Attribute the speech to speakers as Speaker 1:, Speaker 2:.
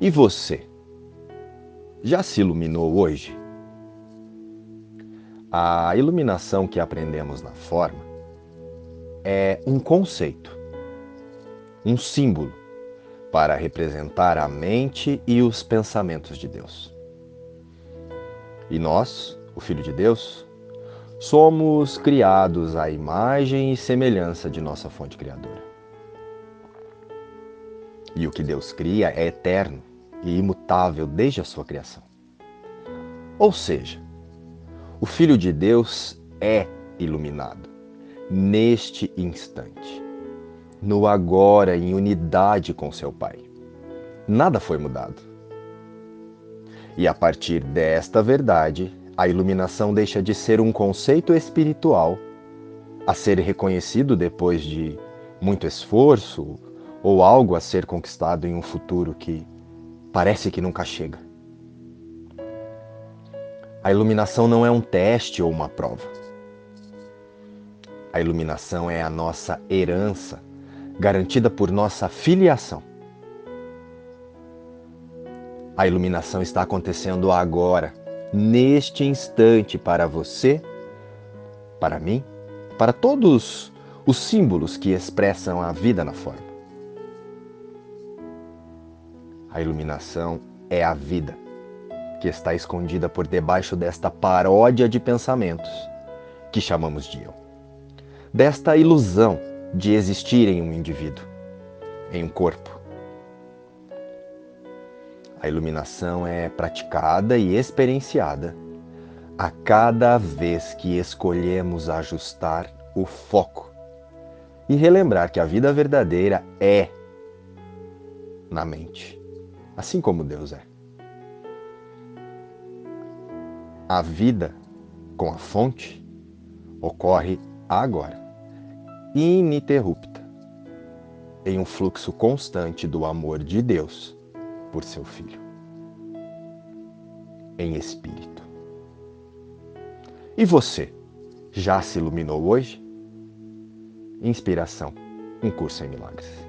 Speaker 1: E você? Já se iluminou hoje? A iluminação que aprendemos na forma é um conceito, um símbolo para representar a mente e os pensamentos de Deus. E nós, o Filho de Deus, somos criados à imagem e semelhança de nossa fonte criadora. E o que Deus cria é eterno e imutável desde a sua criação. Ou seja, o Filho de Deus é iluminado neste instante, no agora em unidade com seu Pai. Nada foi mudado. E a partir desta verdade, a iluminação deixa de ser um conceito espiritual a ser reconhecido depois de muito esforço ou algo a ser conquistado em um futuro que parece que nunca chega. A iluminação não é um teste ou uma prova. A iluminação é a nossa herança, garantida por nossa filiação. A iluminação está acontecendo agora, neste instante, para você, para mim, para todos os símbolos que expressam a vida na forma. A iluminação é a vida, que está escondida por debaixo desta paródia de pensamentos que chamamos de eu. Desta ilusão de existir em um indivíduo, em um corpo. A iluminação é praticada e experienciada a cada vez que escolhemos ajustar o foco e relembrar que a vida verdadeira é na mente assim como Deus é. A vida com a fonte ocorre agora, ininterrupta, em um fluxo constante do amor de Deus por seu Filho, em espírito. E você, já se iluminou hoje? Inspiração, um curso em milagres.